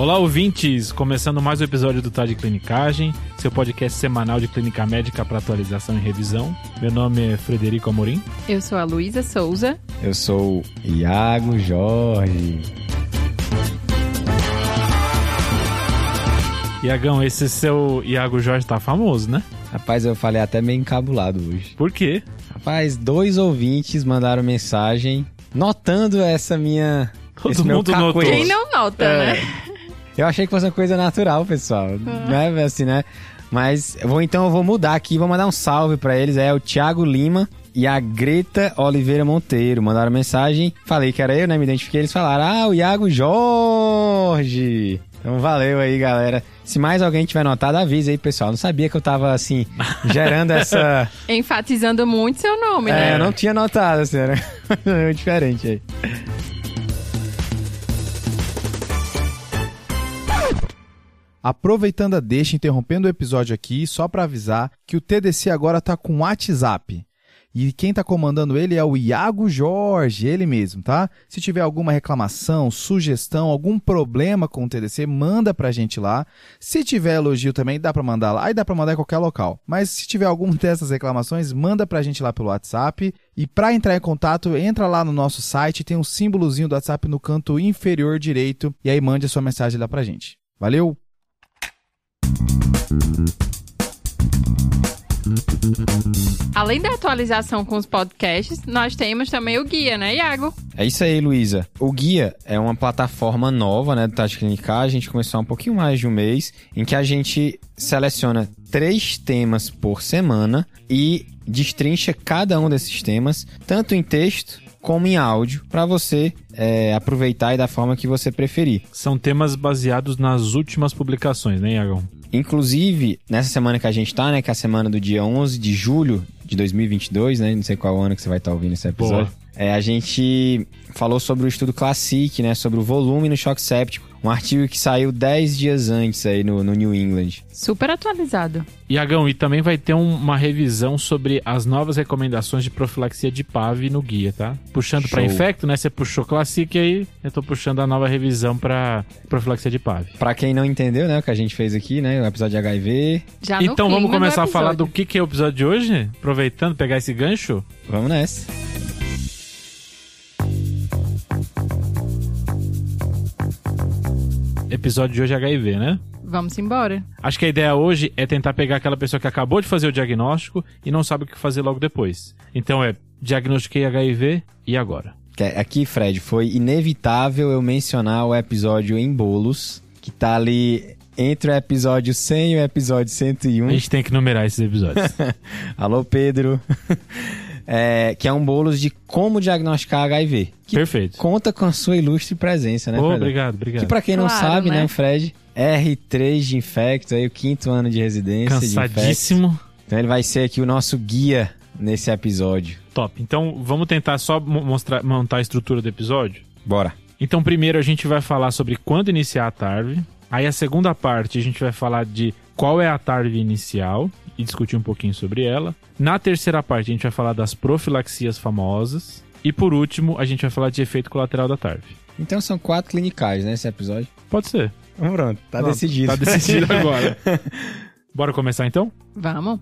Olá, ouvintes! Começando mais um episódio do Tá de Clinicagem, seu podcast semanal de clínica médica para atualização e revisão. Meu nome é Frederico Amorim. Eu sou a Luísa Souza. Eu sou Iago Jorge. Iagão, esse seu Iago Jorge tá famoso, né? Rapaz, eu falei até meio encabulado hoje. Por quê? Rapaz, dois ouvintes mandaram mensagem notando essa minha. Todo esse meu mundo notou. cacuete. Quem não nota, É. né? Eu achei que fosse uma coisa natural, pessoal. Não é assim, né? Mas eu vou então eu vou mudar aqui, vou mandar um salve pra eles. É o Thiago Lima e a Greta Oliveira Monteiro. Mandaram mensagem. Falei que era eu, né? Me identifiquei. Eles falaram: Ah, o Iago Jorge. Então valeu aí, galera. Se mais alguém tiver notado, avisa aí, pessoal. Não sabia que eu tava assim, gerando essa. Enfatizando muito seu nome, É, né? eu não tinha notado, assim, era meio diferente aí. Aproveitando a deixa, interrompendo o episódio aqui, só para avisar que o TDC agora tá com WhatsApp. E quem tá comandando ele é o Iago Jorge, ele mesmo, tá? Se tiver alguma reclamação, sugestão, algum problema com o TDC, manda pra gente lá. Se tiver elogio também, dá pra mandar lá. Aí dá pra mandar em qualquer local. Mas se tiver alguma dessas reclamações, manda pra gente lá pelo WhatsApp. E para entrar em contato, entra lá no nosso site, tem um símbolozinho do WhatsApp no canto inferior direito. E aí mande a sua mensagem lá pra gente. Valeu! Além da atualização com os podcasts, nós temos também o guia, né, Iago? É isso aí, Luísa. O Guia é uma plataforma nova, né, do Tati Clinicar. A gente começou há um pouquinho mais de um mês, em que a gente seleciona três temas por semana e destrincha cada um desses temas, tanto em texto como em áudio, para você é, aproveitar e da forma que você preferir. São temas baseados nas últimas publicações, né, Iagão? Inclusive, nessa semana que a gente tá, né, que é a semana do dia 11 de julho de 2022, né, não sei qual ano que você vai estar ouvindo esse episódio. Boa. É, a gente falou sobre o estudo Classic, né, sobre o volume no choque séptico, um artigo que saiu 10 dias antes aí no, no New England. Super atualizado. Iagão, e também vai ter um- uma revisão sobre as novas recomendações de profilaxia de PAV no guia, tá? Puxando pra Show. infecto, né? Você puxou Classic aí, eu tô puxando a nova revisão pra profilaxia de PAV. Pra quem não entendeu, né, o que a gente fez aqui, né, o episódio de HIV, Já no então vamos começar a falar do que, que é o episódio de hoje? Aproveitando, pegar esse gancho. vamos nessa. Episódio de hoje é HIV, né? Vamos embora. Acho que a ideia hoje é tentar pegar aquela pessoa que acabou de fazer o diagnóstico e não sabe o que fazer logo depois. Então é, diagnostiquei HIV e agora? É- Aqui, Fred, foi inevitável eu mencionar o episódio em bolos, que tá ali entre o episódio 100 e o episódio 101. A gente tem que numerar esses episódios. Alô, Pedro. É, que é um bolos de como diagnosticar HIV. Que Perfeito. conta com a sua ilustre presença, né, Ô, Fred? obrigado, obrigado. Que pra quem não Claro, sabe, né? né? o Fred, R3 de infecto, aí o quinto ano de residência de. Cansadíssimo. Então ele vai ser aqui o nosso guia nesse episódio. Top. Então vamos tentar só mo- mostrar, montar a estrutura do episódio? Bora. Então, primeiro a gente vai falar sobre quando iniciar a TARV. Aí, a segunda parte, a gente vai falar de qual é a TARV inicial e discutir um pouquinho sobre ela. Na terceira parte, a gente vai falar das profilaxias famosas. E por último, a gente vai falar de efeito colateral da TARV. Então são quatro clinicais, né, esse episódio. Pode ser. Pronto, tá Pronto, decidido. Tá decidido agora. Bora começar então? Vamos.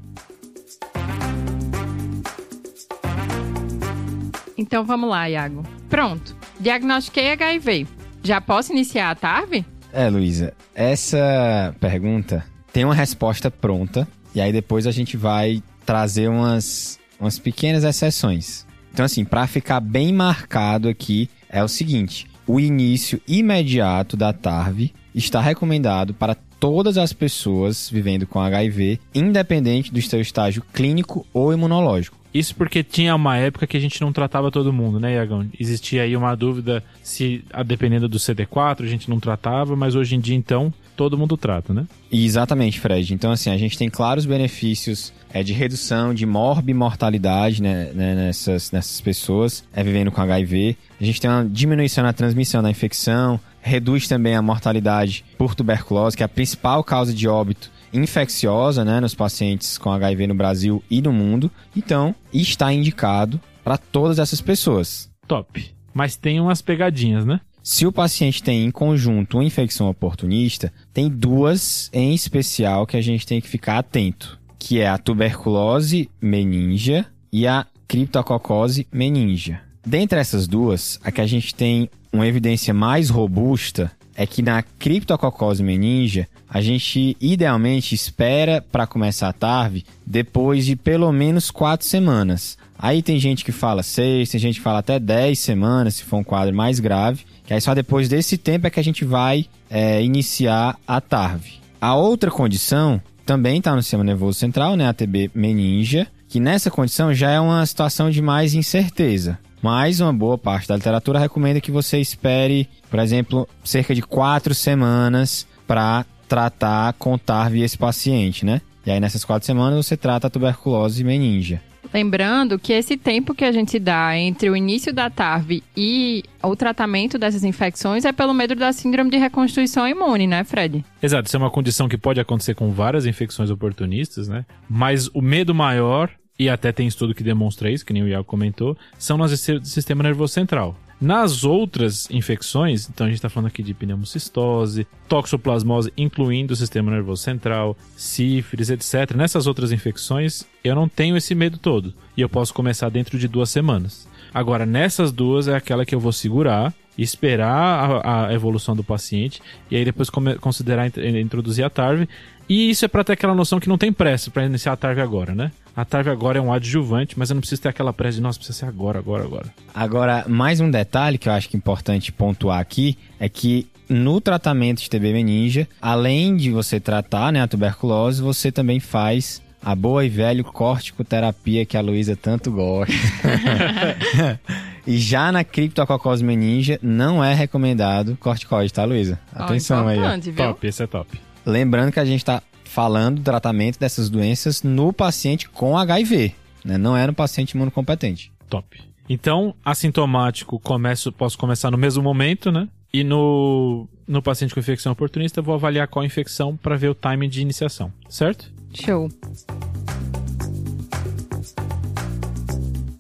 Então vamos lá, Iago. Pronto. Diagnostiquei HIV. Já posso iniciar a TARV? É, Luísa, essa pergunta tem uma resposta pronta e aí depois a gente vai trazer umas, umas pequenas exceções. Então, assim, para ficar bem marcado aqui, é o seguinte: o início imediato da TARV está recomendado para todas as pessoas vivendo com HIV, independente do seu estágio clínico ou imunológico. Isso porque tinha uma época que a gente não tratava todo mundo, né, Iagão? Existia aí uma dúvida se, dependendo do CD4, a gente não tratava, mas hoje em dia, então, todo mundo trata, né? Exatamente, Fred. Então, assim, a gente tem claros benefícios é, de redução de morbimortalidade né, né, nessas, nessas pessoas é, vivendo com HIV. A gente tem uma diminuição na transmissão da infecção, reduz também a mortalidade por tuberculose, que é a principal causa de óbito infecciosa né, nos pacientes com HIV no Brasil e no mundo. Então, está indicado para todas essas pessoas. Top. Mas tem umas pegadinhas, né? Se o paciente tem em conjunto uma infecção oportunista, tem duas em especial que a gente tem que ficar atento, que é a tuberculose meningia e a criptococose meningia. Dentre essas duas, a que a gente tem uma evidência mais robusta é que na criptococose meningia, a gente idealmente espera para começar a TARV depois de pelo menos quatro semanas. Aí tem gente que fala seis, tem gente que fala até dez semanas, se for um quadro mais grave. Que aí só depois desse tempo é que a gente vai é, iniciar a TARV. A outra condição também está no sistema nervoso central, né? A TB meningia, que nessa condição já é uma situação de mais incerteza. Mas uma boa parte da literatura recomenda que você espere, por exemplo, cerca de quatro semanas para tratar com TARV esse paciente, né? E aí nessas quatro semanas você trata a tuberculose meningia. Lembrando que esse tempo que a gente dá entre o início da TARV e o tratamento dessas infecções é pelo medo da síndrome de reconstituição imune, né, Fred? Exato, isso é uma condição que pode acontecer com várias infecções oportunistas, né? Mas o medo maior, e até tem estudo que demonstra isso, que nem o Iago comentou, são nas do sistema nervoso central. Nas outras infecções, então a gente está falando aqui de pneumocistose, toxoplasmose, incluindo o sistema nervoso central, sífilis, etc. Nessas outras infecções, eu não tenho esse medo todo. E eu posso começar dentro de duas semanas. Agora, nessas duas é aquela que eu vou segurar, esperar a, a evolução do paciente e aí depois considerar introduzir a TARV. E isso é para ter aquela noção que não tem pressa para iniciar a TARV agora, né? A TARV agora é um adjuvante, mas eu não preciso ter aquela pressa de, nossa, precisa ser agora, agora, agora. Agora, mais um detalhe que eu acho que é importante pontuar aqui é que no tratamento de TB meningia, além de você tratar né, a tuberculose, você também faz a boa e velho corticoterapia que a Luísa tanto gosta. e já na criptococose meningia, não é recomendado corticoide, tá, Luísa? Atenção oh, aí. Ó. Viu? Top, esse é top. Lembrando que a gente está falando do tratamento dessas doenças no paciente com HIV, né? não é no paciente imunocompetente. Top. Então, assintomático, começo, posso começar no mesmo momento, né? E no, no paciente com infecção oportunista, vou avaliar qual infecção para ver o timing de iniciação, certo? Show.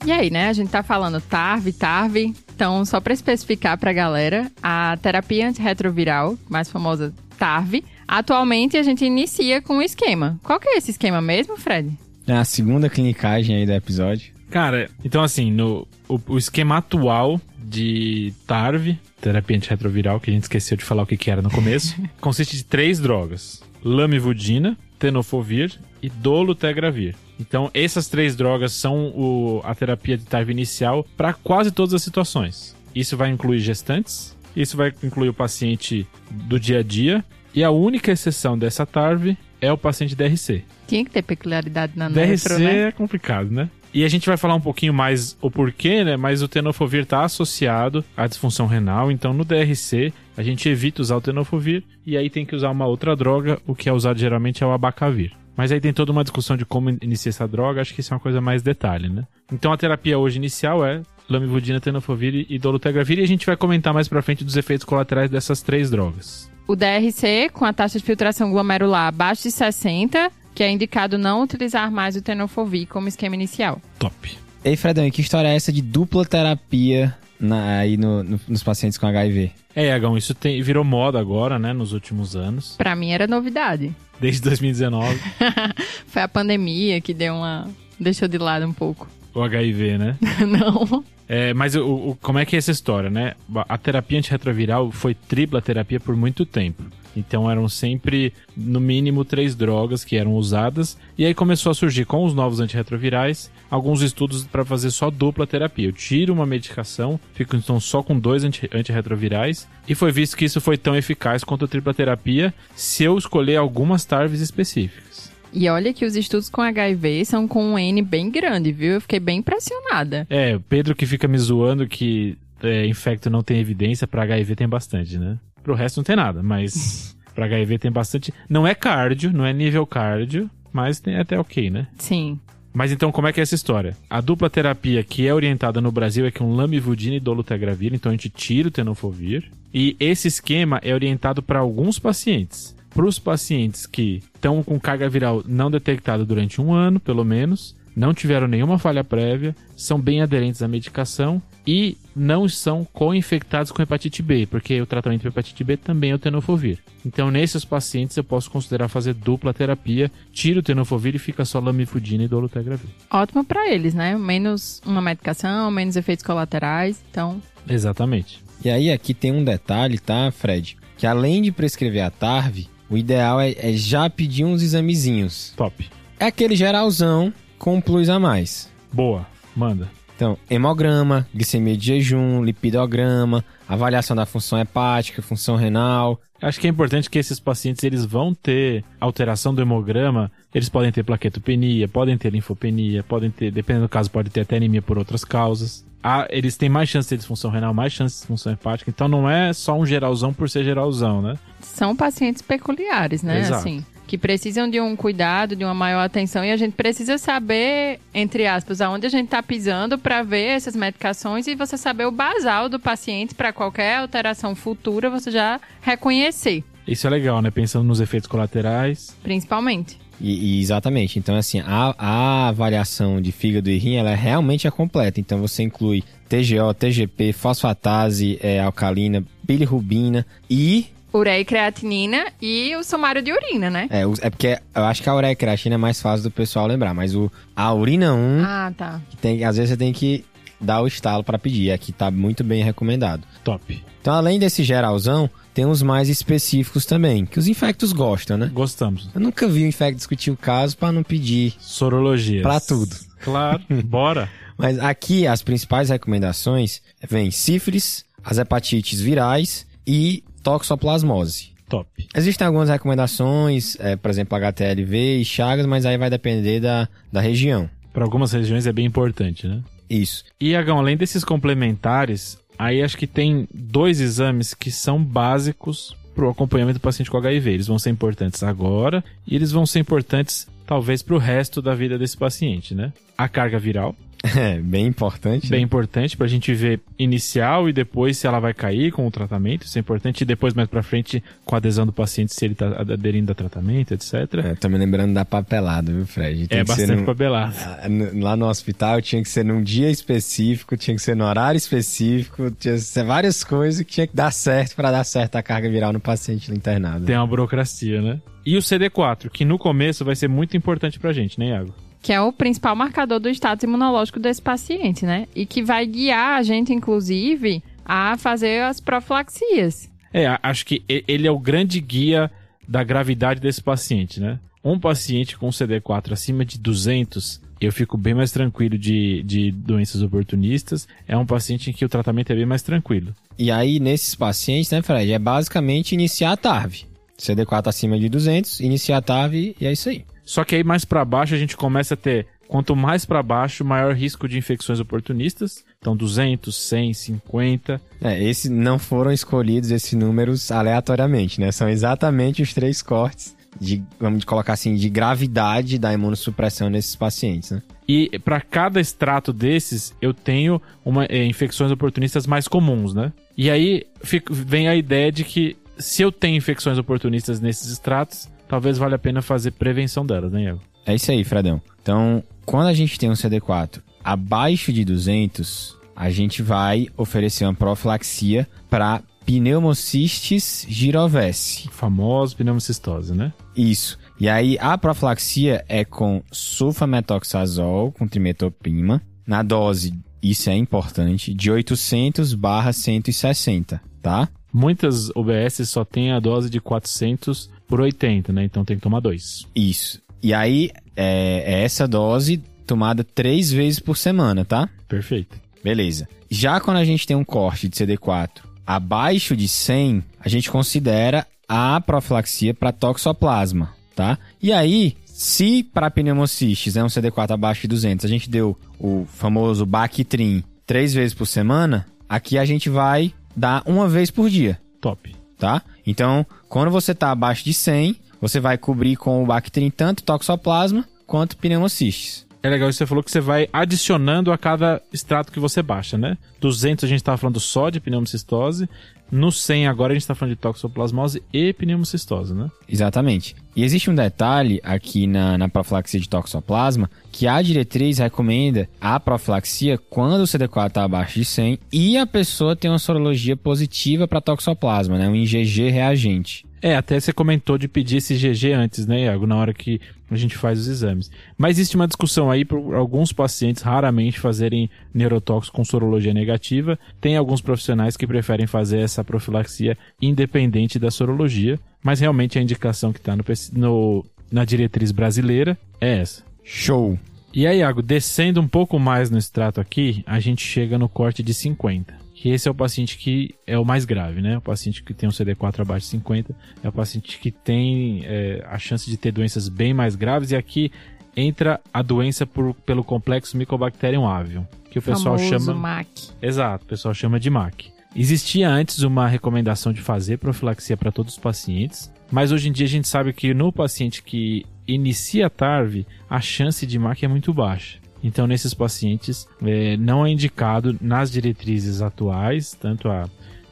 E aí, né? A gente tá falando TARV, TARV. Então, só para especificar pra galera, a terapia antirretroviral, mais famosa TARV, Atualmente a gente inicia com o esquema. Qual que é esse esquema mesmo, Fred? É a segunda clinicagem aí do episódio. Cara, então assim, no, o, o esquema atual de TARV, terapia antirretroviral, que a gente esqueceu de falar o que, que era no começo, consiste de três drogas: lamivudina, tenofovir e dolutegravir. Então, essas três drogas são o, a terapia de TARV inicial para quase todas as situações. Isso vai incluir gestantes, isso vai incluir o paciente do dia a dia e a única exceção dessa TARV é o paciente DRC. Tinha que ter peculiaridade na DRC nefro, né? é complicado, né? E a gente vai falar um pouquinho mais o porquê, né? Mas o tenofovir está associado à disfunção renal. Então, no DRC, a gente evita usar o tenofovir e aí tem que usar uma outra droga. O que é usado geralmente é o abacavir. Mas aí tem toda uma discussão de como iniciar essa droga. Acho que isso é uma coisa mais detalhe, né? Então, a terapia hoje inicial é lamivudina, tenofovir e dolutegravir. E a gente vai comentar mais pra frente dos efeitos colaterais dessas três drogas o DRC com a taxa de filtração glomerular abaixo de 60, que é indicado não utilizar mais o tenofovir como esquema inicial. Top. Ei, Fredão, e que história é essa de dupla terapia na, aí no, no, nos pacientes com HIV? É, Agão, isso tem, virou moda agora, né, nos últimos anos. Pra mim era novidade. Desde 2019. Foi a pandemia que deu uma... deixou de lado um pouco. O HIV, né? Não. É, mas o, o, como é que é essa história, né? A terapia antirretroviral foi tripla terapia por muito tempo. Então eram sempre, no mínimo, três drogas que eram usadas. E aí começou a surgir com os novos antirretrovirais alguns estudos para fazer só dupla terapia. Eu tiro uma medicação, fico então só com dois anti antirretrovirais. E foi visto que isso foi tão eficaz quanto a tripla terapia se eu escolher algumas TARVs específicas. E olha que os estudos com HIV são com um N bem grande, viu? Eu fiquei bem impressionada. É, o Pedro que fica me zoando que é, infecto não tem evidência, para HIV tem bastante, né? Pro resto não tem nada, mas para HIV tem bastante. Não é cardio, não é nível cardio, mas tem até ok, né? Sim. Mas então, como é que é essa história? A dupla terapia que é orientada no Brasil é com lamivudina e dolutegravir, então a gente tira o tenofovir. E esse esquema é orientado para alguns pacientes para os pacientes que estão com carga viral não detectada durante um ano, pelo menos, não tiveram nenhuma falha prévia, são bem aderentes à medicação e não são co-infectados com hepatite B, porque o tratamento de hepatite B também é o tenofovir. Então, nesses pacientes, eu posso considerar fazer dupla terapia, tiro o tenofovir e fica só lamifudina e dolutegravir. Ótimo para eles, né? Menos uma medicação, menos efeitos colaterais, então... Exatamente. E aí aqui tem um detalhe, tá, Fred? Que além de prescrever a TARV, o ideal é, é já pedir uns examezinhos. Top. É aquele geralzão com um plus a mais. Boa. Manda. Então, hemograma, glicemia de jejum, lipidograma, avaliação da função hepática, função renal. Acho que é importante que esses pacientes eles vão ter alteração do hemograma, eles podem ter plaquetopenia, podem ter linfopenia, podem ter, dependendo do caso, pode ter até anemia por outras causas. Ah, eles têm mais chance de ter disfunção renal, mais chance de disfunção hepática, então não é só um geralzão por ser geralzão, né? São pacientes peculiares, né? Exato. Assim, que precisam de um cuidado, de uma maior atenção e a gente precisa saber, entre aspas, aonde a gente está pisando para ver essas medicações e você saber o basal do paciente para qualquer alteração futura você já reconhecer, Isso é legal, né? Pensando nos efeitos colaterais. principalmente. E, e exatamente. Então, assim, a, a avaliação de fígado e rim, ela é realmente é completa. Então, você inclui TGO, TGP, fosfatase é, alcalina, bilirrubina e... Ureia e creatinina e o sumário de urina, né? É, é porque eu acho que a ureia creatina é mais fácil do pessoal lembrar, mas o, a urina 1, Ah, tá. que tem, às vezes você tem que dar o estalo para pedir. Aqui tá muito bem recomendado. Top. Então, além desse geralzão, tem uns mais específicos também, que os infectos gostam, né? Gostamos. Eu nunca vi um infecto discutir o caso para não pedir. Sorologia. Pra tudo. Claro. Bora. Mas aqui as principais recomendações vêm sífilis, as hepatites virais e toxoplasmose. Top. Existem algumas recomendações, é, por exemplo, HTLV e Chagas, mas aí vai depender da, da região. Para algumas regiões é bem importante, né? Isso. E, Agão, além desses complementares, aí acho que tem dois exames que são básicos para o acompanhamento do paciente com HIV. Eles vão ser importantes agora e eles vão ser importantes, talvez, para o resto da vida desse paciente, né? A carga viral, É, bem importante. bem né? importante para a gente ver inicial e depois se ela vai cair com o tratamento. Isso é importante. E depois, mais para frente, com a adesão do paciente, se ele está aderindo a tratamento, etc. É, tô me lembrando da papelada, viu, Fred? Tem É bastante num- papelado. Ah, Lá no hospital tinha que ser num dia específico, tinha que ser no horário específico, tinha que ser várias coisas que tinha que dar certo para dar certo a carga viral no paciente internado. Tem uma burocracia, né? E o CD4, que no começo vai ser muito importante pra gente, né, Iago? Que é o principal marcador do status imunológico desse paciente, né? E que vai guiar a gente, inclusive, a fazer as profilaxias. É, a- acho que ele é o grande guia da gravidade desse paciente, né? Um paciente com CD4 acima de 200, eu fico bem mais tranquilo de, de doenças oportunistas. É um paciente em que o tratamento é bem mais tranquilo. E aí, nesses pacientes, né, Fred, é basicamente iniciar a TARV. CD4 acima de 200, iniciar a TARV e é isso aí. Só que aí mais pra baixo a gente começa a ter, quanto mais pra baixo, maior risco de infecções oportunistas. Então 200, 100, 50. É, esses não foram escolhidos esses números aleatoriamente, né? São exatamente os três cortes de, vamos colocar assim, de gravidade da imunossupressão nesses pacientes, né? E para cada extrato desses, eu tenho uma, eh, infecções oportunistas mais comuns, né? E aí fico- vem a ideia de que se eu tenho infecções oportunistas nesses extratos, talvez valha a pena fazer prevenção delas, né, Iago? É isso aí, Fredão. Então, quando a gente tem um CD4 abaixo de 200, a gente vai oferecer uma profilaxia para pneumocistis girovese. Famoso pneumocistose, né? Isso. E aí, a profilaxia é com sulfametoxazol, com trimetopima, na dose, isso é importante, de 800 barra 160, tá? Muitas UBS só tem a dose de 400 por 80, né? Então tem que tomar dois. Isso. E aí, é, é essa dose tomada três vezes por semana, tá? Perfeito. Beleza. Já quando a gente tem um corte de CD4 abaixo de 100, a gente considera a profilaxia para toxoplasma, tá? E aí, se para pneumocistis é um CD4 abaixo de 200, a gente deu o famoso Bactrim três vezes por semana, aqui a gente vai dar uma vez por dia, Top. tá? Então, quando você tá abaixo de 100, você vai cobrir com o Bactrim tanto toxoplasma quanto pneumocistis. É legal isso que você falou que você vai adicionando a cada extrato que você baixa, né? 200 a gente tava falando só de pneumocistose, No 100 agora a gente está falando de toxoplasmose e pneumocistose, né? Exatamente. E existe um detalhe aqui na, na profilaxia de toxoplasma que a diretriz recomenda a profilaxia quando o CD4 está abaixo de 100 e a pessoa tem uma sorologia positiva para toxoplasma, né? Um IgG reagente. É, até você comentou de pedir esse GG antes, né, Iago, na hora que a gente faz os exames. Mas existe uma discussão aí por alguns pacientes raramente fazerem neurotóxico com sorologia negativa. Tem alguns profissionais que preferem fazer essa profilaxia independente da sorologia, mas realmente a indicação que está no, no, na diretriz brasileira é essa. Show! E aí, Iago, descendo um pouco mais no extrato aqui, a gente chega no corte de 50 que esse é o paciente que é o mais grave, né? O paciente que tem um CD4 abaixo de 50 é o paciente que tem é, a chance de ter doenças bem mais graves. E aqui entra a doença por, pelo complexo Mycobacterium avium, que o pessoal Famoso chama. MAC. Exato, o pessoal chama de MAC. Existia antes uma recomendação de fazer profilaxia para todos os pacientes, mas hoje em dia a gente sabe que no paciente que inicia TARV, a chance de MAC é muito baixa. Então, nesses pacientes, é, não é indicado nas diretrizes atuais, tanto a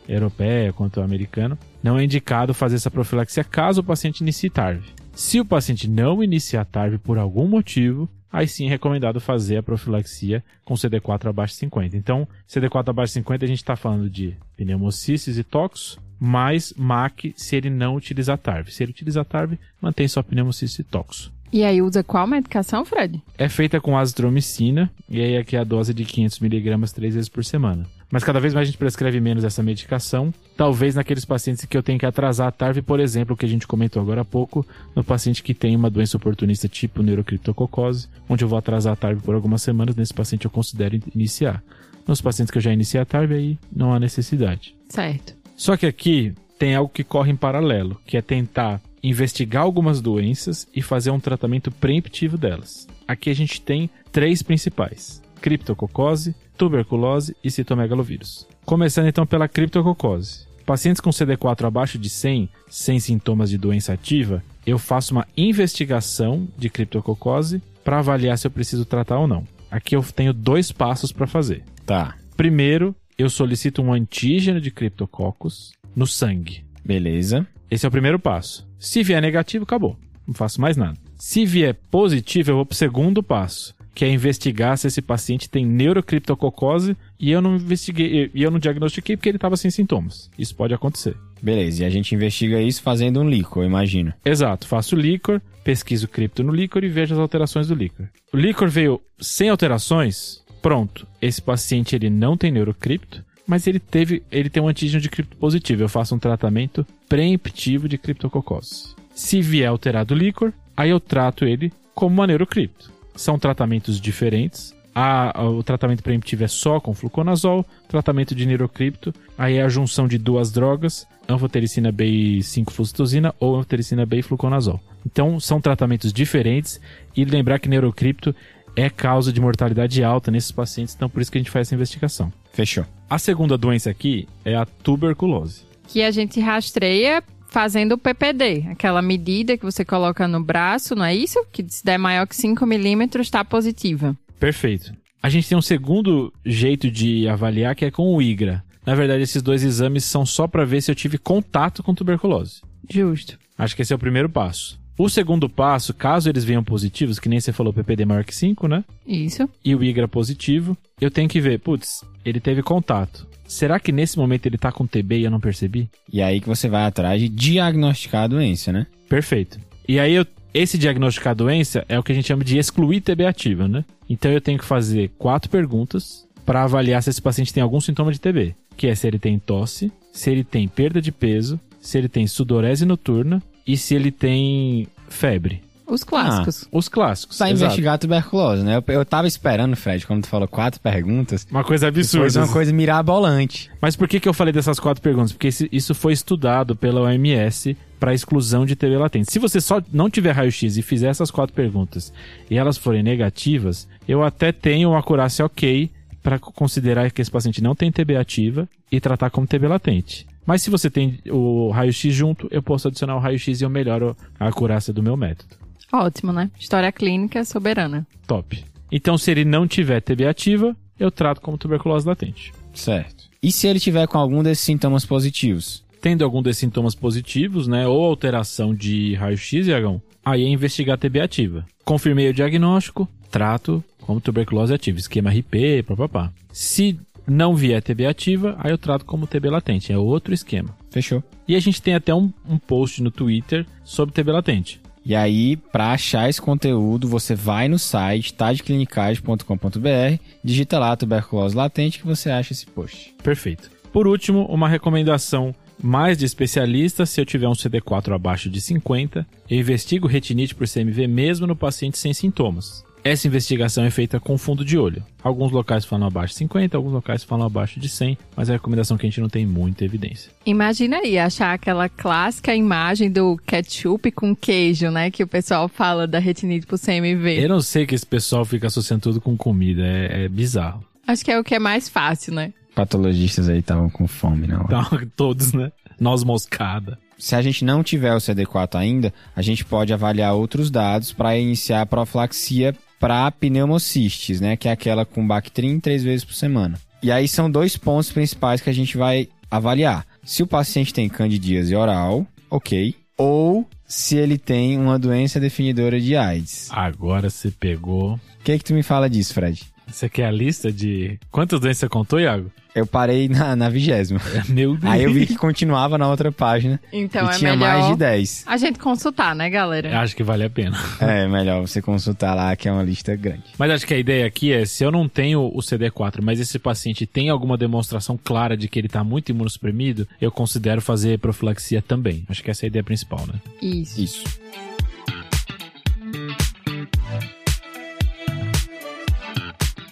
europeia quanto a americana, não é indicado fazer essa profilaxia caso o paciente inicie TARV. Se o paciente não iniciar TARV por algum motivo, aí sim é recomendado fazer a profilaxia com CD4 abaixo de 50. Então, CD4 abaixo de 50 a gente está falando de pneumocystis e toxo, mais MAC se ele não utilizar TARV. Se ele utilizar TARV, mantém só pneumocystis e toxo. E aí usa qual medicação, Fred? É feita com azitromicina, e aí aqui é a dose de 500mg três vezes por semana. Mas cada vez mais a gente prescreve menos essa medicação. Talvez naqueles pacientes que eu tenho que atrasar a TARV, por exemplo, que a gente comentou agora há pouco, no paciente que tem uma doença oportunista tipo neurocriptococose, onde eu vou atrasar a TARV por algumas semanas, nesse paciente eu considero iniciar. Nos pacientes que eu já iniciei a TARV, aí não há necessidade. Certo. Só que aqui tem algo que corre em paralelo, que é tentar investigar algumas doenças e fazer um tratamento preemptivo delas. Aqui a gente tem três principais: criptococose, tuberculose e citomegalovírus. Começando então pela criptococose. Pacientes com CD4 abaixo de 100, sem sintomas de doença ativa, eu faço uma investigação de criptococose para avaliar se eu preciso tratar ou não. Aqui eu tenho dois passos para fazer. Tá. Primeiro, eu solicito um antígeno de criptococcus no sangue. Beleza. Esse é o primeiro passo. Se vier negativo, acabou. Não faço mais nada. Se vier positivo, eu vou pro segundo passo, que é investigar se esse paciente tem neurocriptococose e eu não investiguei, e eu não diagnostiquei porque ele estava sem sintomas. Isso pode acontecer. Beleza, e a gente investiga isso fazendo um líquor, eu imagino. Exato, faço o líquor, pesquiso cripto no líquor e vejo as alterações do líquor. O líquor veio sem alterações, pronto. Esse paciente ele não tem neurocripto, mas ele teve, ele tem um antígeno de cripto positivo. Eu faço um tratamento preemptivo de criptococose. Se vier alterado o líquor, aí eu trato ele como uma neurocripto. São tratamentos diferentes. A, o tratamento preemptivo é só com fluconazol, tratamento de neurocripto, aí é a junção de duas drogas, anfotericina B e 5-flucitosina ou anfotericina B e fluconazol. Então são tratamentos diferentes e lembrar que neurocripto é causa de mortalidade alta nesses pacientes, então por isso que a gente faz essa investigação. Fechou. A segunda doença aqui é a tuberculose. Que a gente rastreia fazendo o PPD, aquela medida que você coloca no braço, não é isso? Que se der maior que 5 milímetros, está positiva. Perfeito. A gente tem um segundo jeito de avaliar que é com o IGRA. Na verdade, esses dois exames são só para ver se eu tive contato com tuberculose. Justo. Acho que esse é o primeiro passo. O segundo passo, caso eles venham positivos, que nem você falou, PPD maior que 5, né? Isso. E o IGRA positivo, eu tenho que ver, putz, ele teve contato. Será que nesse momento ele tá com TB e eu não percebi? E aí que você vai atrás de diagnosticar a doença, né? Perfeito. E aí eu, esse diagnosticar a doença é o que a gente chama de excluir TB ativa, né? Então eu tenho que fazer quatro perguntas para avaliar se esse paciente tem algum sintoma de TB, que é se ele tem tosse, se ele tem perda de peso, se ele tem sudorese noturna e se ele tem febre. Os clássicos. Os clássicos. Pra investigar a tuberculose, né? Eu, eu tava esperando, Fred, quando tu falou quatro perguntas. Uma coisa absurda. Uma coisa mirabolante. Mas por que, que eu falei dessas quatro perguntas? Porque isso foi estudado pela OMS para exclusão de TB latente. Se você só não tiver raio-x e fizer essas quatro perguntas e elas forem negativas, eu até tenho uma acurácia ok para considerar que esse paciente não tem TB ativa e tratar como TB latente. Mas se você tem o raio-x junto, eu posso adicionar o raio-x e eu melhoro a acurácia do meu método. Ótimo, né? História clínica soberana. Top. Então, se ele não tiver TB ativa, eu trato como tuberculose latente. Certo. E se ele tiver com algum desses sintomas positivos? Tendo algum desses sintomas positivos, né, ou alteração de raio-x, Iagão, aí é investigar TB ativa. Confirmei o diagnóstico, trato como tuberculose ativa, esquema RP, papapá. Se não vier TB ativa, aí eu trato como TB latente, é outro esquema. Fechou. E a gente tem até um, um post no Twitter sobre TB latente. E aí, para achar esse conteúdo, você vai no site tadeclinicagem.com.br, digita lá tuberculose latente que você acha esse post. Perfeito. Por último, uma recomendação mais de especialista, se eu tiver um CD4 abaixo de 50, eu investigo retinite por CMV mesmo no paciente sem sintomas. Essa investigação é feita com fundo de olho. Alguns locais falam abaixo de 50, alguns locais falam abaixo de 100, mas é a recomendação que a gente não tem muita evidência. Imagina aí, achar aquela clássica imagem do ketchup com queijo, né? Que o pessoal fala da retinite por CMV. Eu não sei que esse pessoal fica associando tudo com comida, é, é bizarro. Acho que é o que é mais fácil, né? Patologistas aí estavam com fome, não? Então, todos, né? Noz moscada. Se a gente não tiver o CD4 ainda, a gente pode avaliar outros dados para iniciar a profilaxia para pneumocistes, né? Que é aquela com Bactrim três vezes por semana. E aí são dois pontos principais que a gente vai avaliar. Se o paciente tem candidíase oral, ok. Ou se ele tem uma doença definidora de AIDS. Agora você pegou. O que que tu me fala disso, Fred? Você quer a lista de. Quantas doenças você contou, Iago? Eu parei na, na vigésima. Meu Deus. Aí eu vi que continuava na outra página Então e é tinha melhor mais de 10. a gente consultar, né, galera? Acho que vale a pena. É, melhor você consultar lá, que é uma lista grande. Mas acho que a ideia aqui é, se eu não tenho o CD4, mas esse paciente tem alguma demonstração clara de que ele está muito imunossuprimido, eu considero fazer profilaxia também. Acho que essa é a ideia principal, né? Isso. Isso.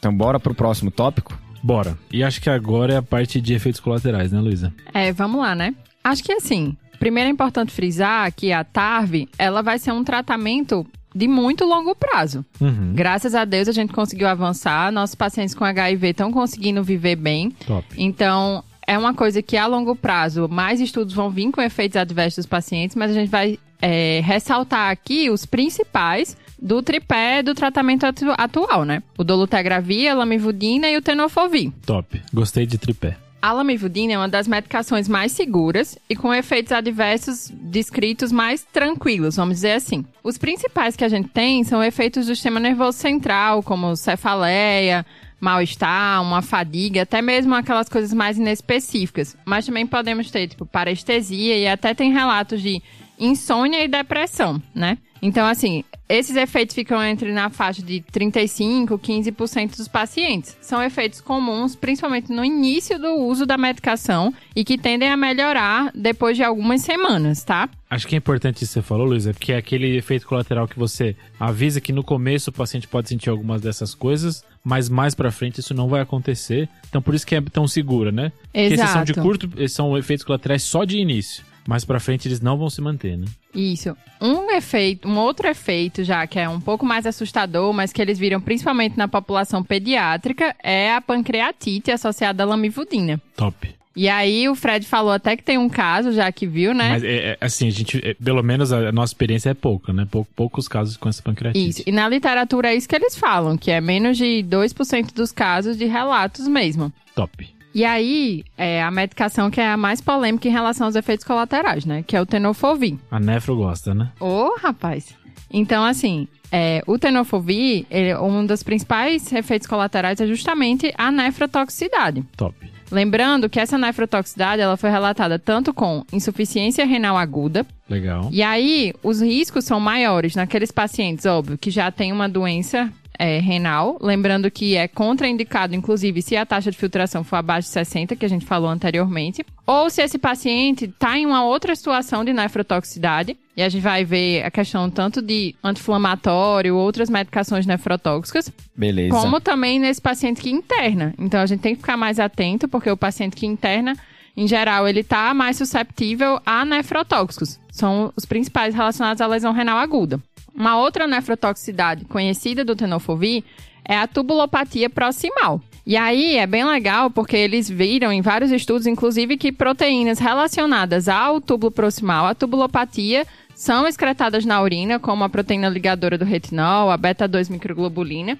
Então bora pro próximo tópico? Bora. E acho que agora é a parte de efeitos colaterais, né, Luísa? É, vamos lá, né? Acho que assim, primeiro é importante frisar que a TARV, ela vai ser um tratamento de muito longo prazo. Uhum. Graças a Deus a gente conseguiu avançar, nossos pacientes com HIV estão conseguindo viver bem. Top. Então, é uma coisa que a longo prazo, mais estudos vão vir com efeitos adversos dos pacientes, mas a gente vai é, ressaltar aqui os principais do tripé do tratamento atu- atual, né? O dolutegravir, a lamivudina e o tenofovir. Top. Gostei de tripé. A lamivudina é uma das medicações mais seguras e com efeitos adversos descritos mais tranquilos, vamos dizer assim. Os principais que a gente tem são efeitos do sistema nervoso central, como cefaleia, mal-estar, uma fadiga, até mesmo aquelas coisas mais inespecíficas. Mas também podemos ter, tipo, parestesia e até tem relatos de insônia e depressão, né? Então, assim, esses efeitos ficam entre na faixa de 35, 15% dos pacientes. São efeitos comuns, principalmente no início do uso da medicação e que tendem a melhorar depois de algumas semanas, tá? Acho que é importante isso que você falou, Luísa, porque é aquele efeito colateral que você avisa que no começo o paciente pode sentir algumas dessas coisas, mas mais pra frente isso não vai acontecer. Então por isso que é tão segura, né? Porque esses são de Exato. curto, esses são efeitos colaterais só de início. Mais pra frente eles não vão se manter, né? Isso. Um efeito, um outro efeito já que é um pouco mais assustador, mas que eles viram principalmente na população pediátrica, é a pancreatite associada à lamivudina. Top. E aí o Fred falou até que tem um caso já que viu, né? Mas é, é, assim, a gente, é, pelo menos a nossa experiência é pouca, né? Pou, poucos casos com essa pancreatite. Isso. E na literatura é isso que eles falam, que é menos de 2% dos casos de relatos mesmo. Top. E aí, é a medicação que é a mais polêmica em relação aos efeitos colaterais, né? Que é o tenofovir. A nefro gosta, né? Ô, rapaz. Então, assim, é, o tenofovir, ele, um dos principais efeitos colaterais é justamente a nefrotoxicidade. Top. Lembrando que essa nefrotoxicidade, ela foi relatada tanto com insuficiência renal aguda, Legal. e aí os riscos são maiores naqueles pacientes, óbvio, que já têm uma doença é, renal. Lembrando que é contraindicado, inclusive, se a taxa de filtração for abaixo de 60, que a gente falou anteriormente. Ou se esse paciente está em uma outra situação de nefrotoxicidade. E a gente vai ver a questão tanto de anti-inflamatório, outras medicações nefrotóxicas, Beleza. como também nesse paciente que interna. Então a gente tem que ficar mais atento, porque o paciente que interna, em geral, ele tá mais susceptível a nefrotóxicos. São os principais relacionados à lesão renal aguda. Uma outra nefrotoxicidade conhecida do tenofovir é a tubulopatia proximal. E aí é bem legal porque eles viram em vários estudos, inclusive, que proteínas relacionadas ao túbulo proximal, a tubulopatia, são excretadas na urina, como a proteína ligadora do retinol, a beta-2 microglobulina.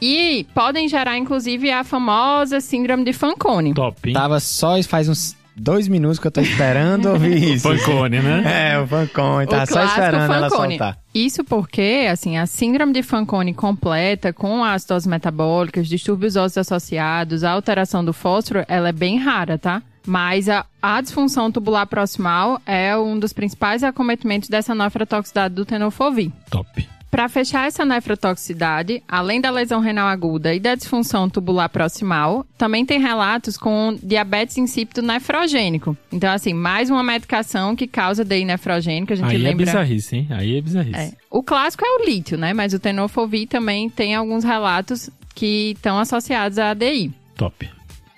E podem gerar, inclusive, a famosa síndrome de Fanconi. Top, hein? Tava só faz uns dois minutos que eu tô esperando ouvir isso. Fancone, né? É, o Fancone, tá O só clássico esperando ela Fanconi. soltar. Isso porque, assim, a síndrome de Fanconi completa, com acidose metabólicas, distúrbios ósseos associados, a alteração do fósforo, ela é bem rara, tá? Mas a, a disfunção tubular proximal é um dos principais acometimentos dessa nefrotoxicidade do tenofovir. Top. Para fechar essa nefrotoxicidade, além da lesão renal aguda e da disfunção tubular proximal, também tem relatos com diabetes insípido nefrogênico. Então, assim, mais uma medicação que causa DI nefrogênico. A gente Aí é lembra. bizarrice, hein? Aí é bizarrice. É. O clássico é o lítio, né? Mas o tenofovir também tem alguns relatos que estão associados à ADI. Top.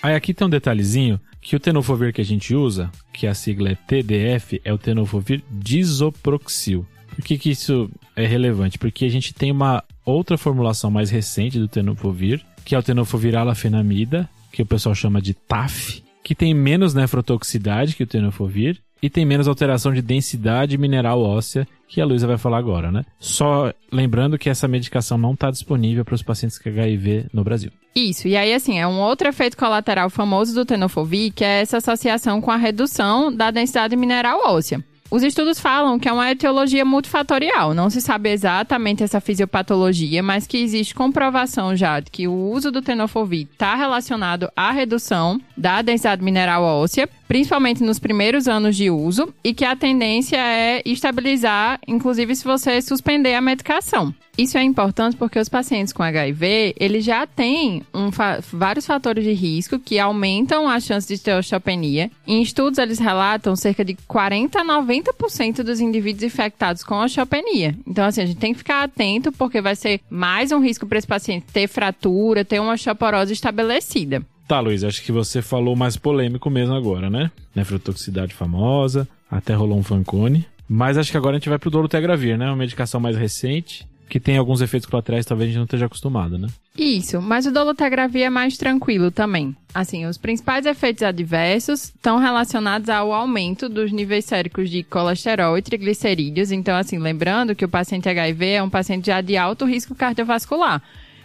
Aí aqui tem um detalhezinho que o tenofovir que a gente usa, que a sigla é TDF, é o tenofovir disoproxil. Por que, que isso é relevante? Porque a gente tem uma outra formulação mais recente do tenofovir, que é o tenofovir alafenamida, que o pessoal chama de TAF, que tem menos nefrotoxicidade que o tenofovir e tem menos alteração de densidade mineral óssea, que a Luísa vai falar agora, né? Só lembrando que essa medicação não está disponível para os pacientes com HIV no Brasil. Isso, e aí assim, é um outro efeito colateral famoso do tenofovir, que é essa associação com a redução da densidade mineral óssea. Os estudos falam que é uma etiologia multifatorial, não se sabe exatamente essa fisiopatologia, mas que existe comprovação já de que o uso do tenofovir está relacionado à redução da densidade mineral óssea, principalmente nos primeiros anos de uso, e que a tendência é estabilizar, inclusive se você suspender a medicação. Isso é importante porque os pacientes com HIV, eles já têm um fa- vários fatores de risco que aumentam a chance de ter osteopenia. Em estudos, eles relatam cerca de 40 a 90% dos indivíduos infectados com osteopenia. Então, assim, a gente tem que ficar atento porque vai ser mais um risco para esse paciente ter fratura, ter uma osteoporose estabelecida. Tá, Luiz, acho que você falou mais polêmico mesmo agora, né? Nefrotoxicidade famosa, até rolou um Fancone. Mas acho que agora a gente vai pro dolutegravir, né? Uma medicação mais recente, que tem alguns efeitos colaterais talvez a gente não esteja acostumado, né? Isso, mas o dolutegravir é mais tranquilo também. Assim, os principais efeitos adversos estão relacionados ao aumento dos níveis séricos de colesterol e triglicerídeos. Então, assim, lembrando que o paciente HIV é um paciente já de alto risco cardiovascular,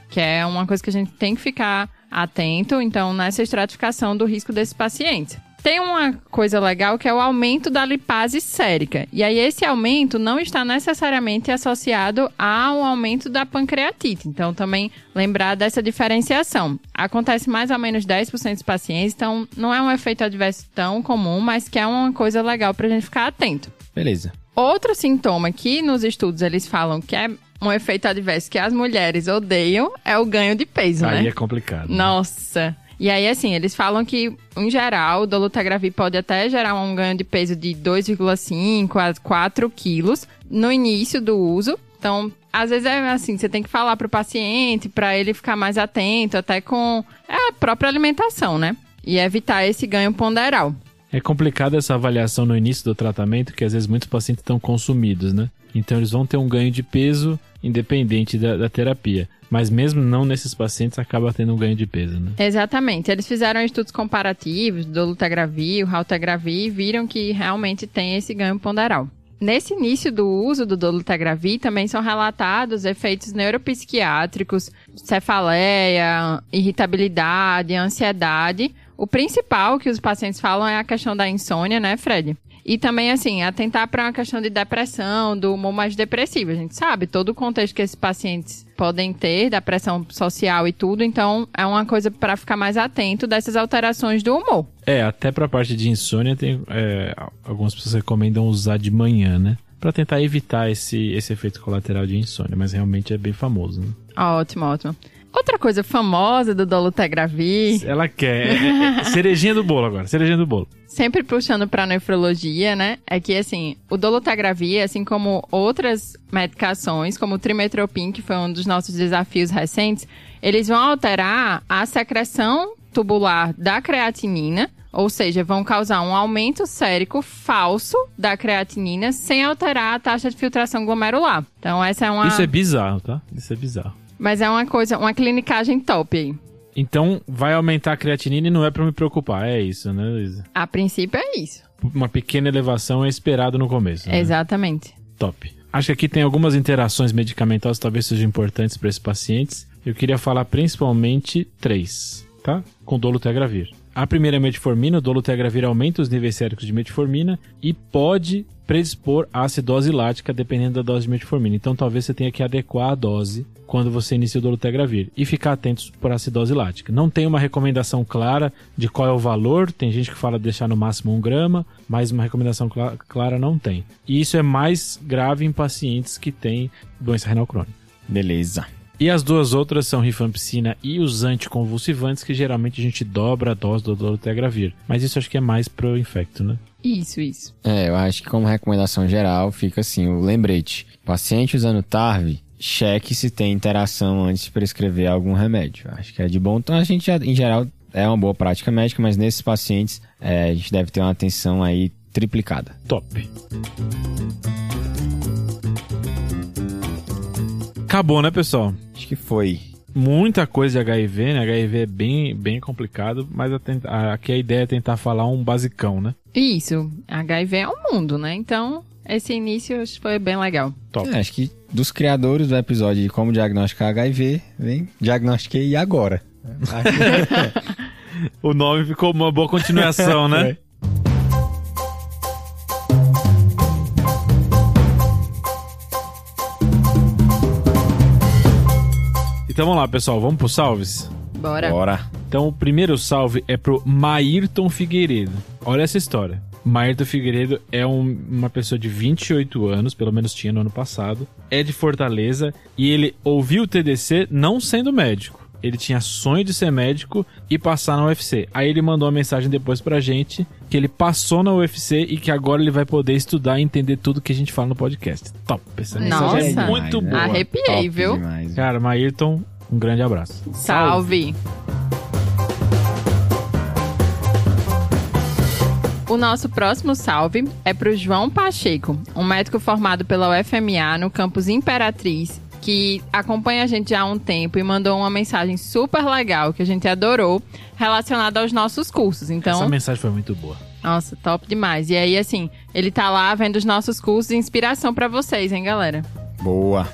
que é uma coisa que a gente tem que ficar atento, então, nessa estratificação do risco desses pacientes. Tem uma coisa legal que é o aumento da lipase sérica. E aí, esse aumento não está necessariamente associado ao aumento da pancreatite. Então, também lembrar dessa diferenciação. Acontece mais ou menos 10% dos pacientes, então não é um efeito adverso tão comum, mas que é uma coisa legal pra gente ficar atento. Beleza. Outro sintoma que nos estudos eles falam que é um efeito adverso que as mulheres odeiam é o ganho de peso, Aí né? é complicado. né? Nossa. E aí, assim, eles falam que, em geral, o dolutegravir pode até gerar um ganho de peso de 2,5 a 4 quilos no início do uso. Então, às vezes é assim, você tem que falar pro paciente para ele ficar mais atento, até com a própria alimentação, né? E evitar esse ganho ponderal. É complicado essa avaliação no início do tratamento, que às vezes muitos pacientes estão consumidos, né? Então eles vão ter um ganho de peso independente da, da terapia. Mas mesmo não nesses pacientes, acaba tendo um ganho de peso, né? Exatamente. Eles fizeram estudos comparativos do Lutagravir, o Raltagravir, e viram que realmente tem esse ganho ponderal. Nesse início do uso do dolutegravir, também são relatados efeitos neuropsiquiátricos, cefaleia, irritabilidade, ansiedade. O principal que os pacientes falam é a questão da insônia, né, Fred? E também, assim, atentar para uma questão de depressão, do humor mais depressivo. A gente sabe todo o contexto que esses pacientes podem ter, da pressão social e tudo. Então, é uma coisa para ficar mais atento dessas alterações do humor. É, até pra parte de insônia, tem, é, algumas pessoas recomendam usar de manhã, né? Pra tentar evitar esse, esse efeito colateral de insônia, mas realmente é bem famoso, né? Ótimo, ótimo. Outra coisa famosa do dolutegravir, Ela quer. é- é cerejinha do bolo agora, cerejinha do bolo. sempre puxando para nefrologia, né? É que assim, o dolutegravir, assim como outras medicações, como o trimetropin, que foi um dos nossos desafios recentes, eles vão alterar a secreção tubular da creatinina, ou seja, vão causar um aumento sérico falso da creatinina sem alterar a taxa de filtração glomerular. Então essa é uma, Isso é bizarro, tá? Isso é bizarro. Mas é uma coisa, uma clinicagem top aí. Então, vai aumentar a creatinina e não é pra me preocupar, é isso, né, Luísa? A princípio é isso. Uma pequena elevação é esperado no começo. né? Exatamente. Top. Acho que aqui tem algumas interações medicamentosas que talvez sejam importantes para esses pacientes. eu queria falar principalmente três, tá? Com dolutegravir. A primeira é metformina, o dolutegravir aumenta os níveis séricos de metformina e pode predispor à acidose lática dependendo da dose de metformina. Então talvez você tenha que adequar a dose quando você inicia o dolutegravir e ficar atentos por acidose lática. Não tem uma recomendação clara de qual é o valor, tem gente que fala deixar no máximo 1 grama, mas uma recomendação clara não tem. E isso é mais grave em pacientes que têm doença renal crônica. Beleza. E as duas outras são rifampicina e os anticonvulsivantes, que geralmente a gente dobra a dose do dolutegravir. Mas isso acho que é mais pro infecto, né? Isso, isso. É, eu acho que como recomendação geral fica assim, o lembrete. Paciente usando TARV, cheque se tem interação antes de prescrever algum remédio. Acho que é de bom. Então a gente, já, em geral, é uma boa prática médica, mas nesses pacientes é, a gente deve ter uma atenção aí triplicada. Top. Acabou, né, pessoal? Acho que foi. Muita coisa de HIV, né? HIV é bem, bem complicado, mas a tent- a- aqui a ideia é tentar falar um basicão, né? Isso. HIV é um mundo, né? Então, esse início foi bem legal. Top. É, acho que dos criadores do episódio de como diagnosticar HIV, vem diagnostiquei e agora. O nome ficou uma boa continuação, né? Então vamos lá, pessoal, vamos pro salves? Bora. Bora. Então o primeiro salve é pro Maírton Figueiredo. Olha essa história. Maírton Figueiredo é um- uma pessoa de 28 anos, pelo menos tinha no ano passado, é de Fortaleza e ele ouviu o TDC não sendo médico. Ele tinha sonho de ser médico e passar na UFC. Aí ele mandou uma mensagem depois pra gente que ele passou na UFC e que agora ele vai poder estudar e entender tudo que a gente fala no podcast. Top. Essa mensagem é Nossa. muito Demais, né? boa. Arrepiei, Top viu? demais. Cara, Maírton, um grande abraço. Salve. O nosso próximo salve é para o João Pacheco, um médico formado pela UFMA no campus Imperatriz, que acompanha a gente já há um tempo e mandou uma mensagem super legal que a gente adorou, relacionada aos nossos cursos. Então, Essa mensagem foi muito boa. nossa, top demais. E aí, assim, ele tá lá vendo os nossos cursos de inspiração para vocês, hein, galera? Boa.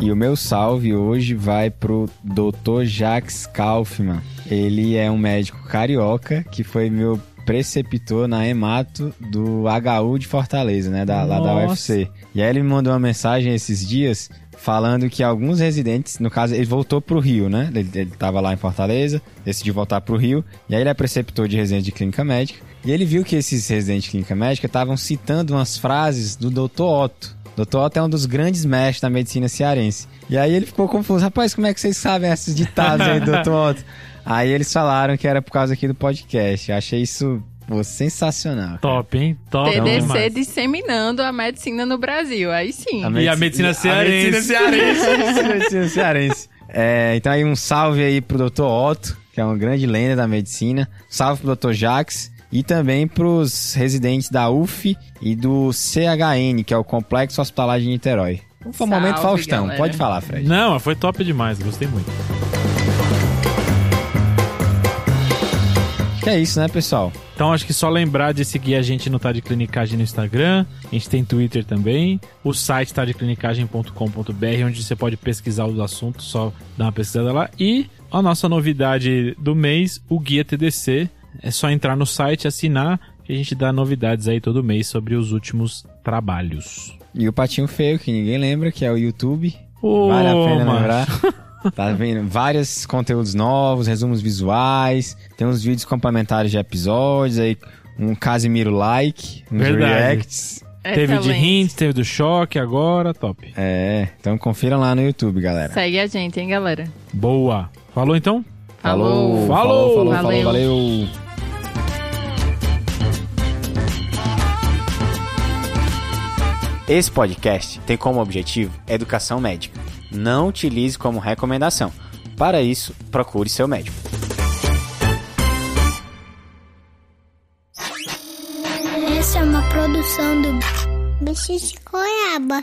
E o meu salve hoje vai pro Dr. Jacques Kaufmann. Ele é um médico carioca que foi meu preceptor na Hemato do HU de Fortaleza, né? Da, lá da. UFC. E aí ele me mandou uma mensagem esses dias falando que alguns residentes, no caso, ele voltou pro Rio, né? Ele, ele tava lá em Fortaleza, decidiu voltar pro Rio. E aí ele é preceptor de residente de clínica médica. E ele viu que esses residentes de clínica médica estavam citando umas frases do Dr. Otto. Dr. Otto é um dos grandes mestres da medicina cearense. E aí ele ficou confuso. Rapaz, como é que vocês sabem esses ditados aí do Dr. Otto? Aí eles falaram que era por causa aqui do podcast. Eu achei isso pô, sensacional. Top, hein? Top TDC demais. disseminando a medicina no Brasil. Aí sim. E a medicina cearense. A medicina cearense. a medicina cearense. É, então aí um salve aí pro Dr. Otto, que é uma grande lenda da medicina. Salve pro Dr. Jax. E também pros residentes da UF e do CHN, que é o Complexo Hospitalar de Niterói. Foi um Salve, momento Faustão. galera. Pode falar, Fred. Não, foi top demais, gostei muito. Que é isso, né, pessoal? Então acho que só lembrar de seguir a gente no Tá de Clinicagem no Instagram, a gente tem Twitter também, o site tadeclinicagem.com.br, onde você pode pesquisar os assuntos, só dar uma pesquisada lá. E a nossa novidade do mês, o Guia TDC. É só entrar no site, assinar, que a gente dá novidades aí todo mês sobre os últimos trabalhos. E o Patinho Feio, que ninguém lembra, que é o YouTube. Ô, vale a pena macho. lembrar. Tá vendo vários conteúdos novos, resumos visuais, tem uns vídeos complementares de episódios, aí um Casimiro like, uns Verdade. reacts. Teve de Excelente. Hint, teve do Choque, agora, top. É, então confiram lá no YouTube, galera. Segue a gente, hein, galera? Boa. Falou então? Falou. falou, Falou. falou, Valeu. falou, valeu. Esse podcast tem como objetivo educação médica. Não utilize como recomendação. Para isso, procure seu médico. Essa é uma produção do Bicho de Goiaba.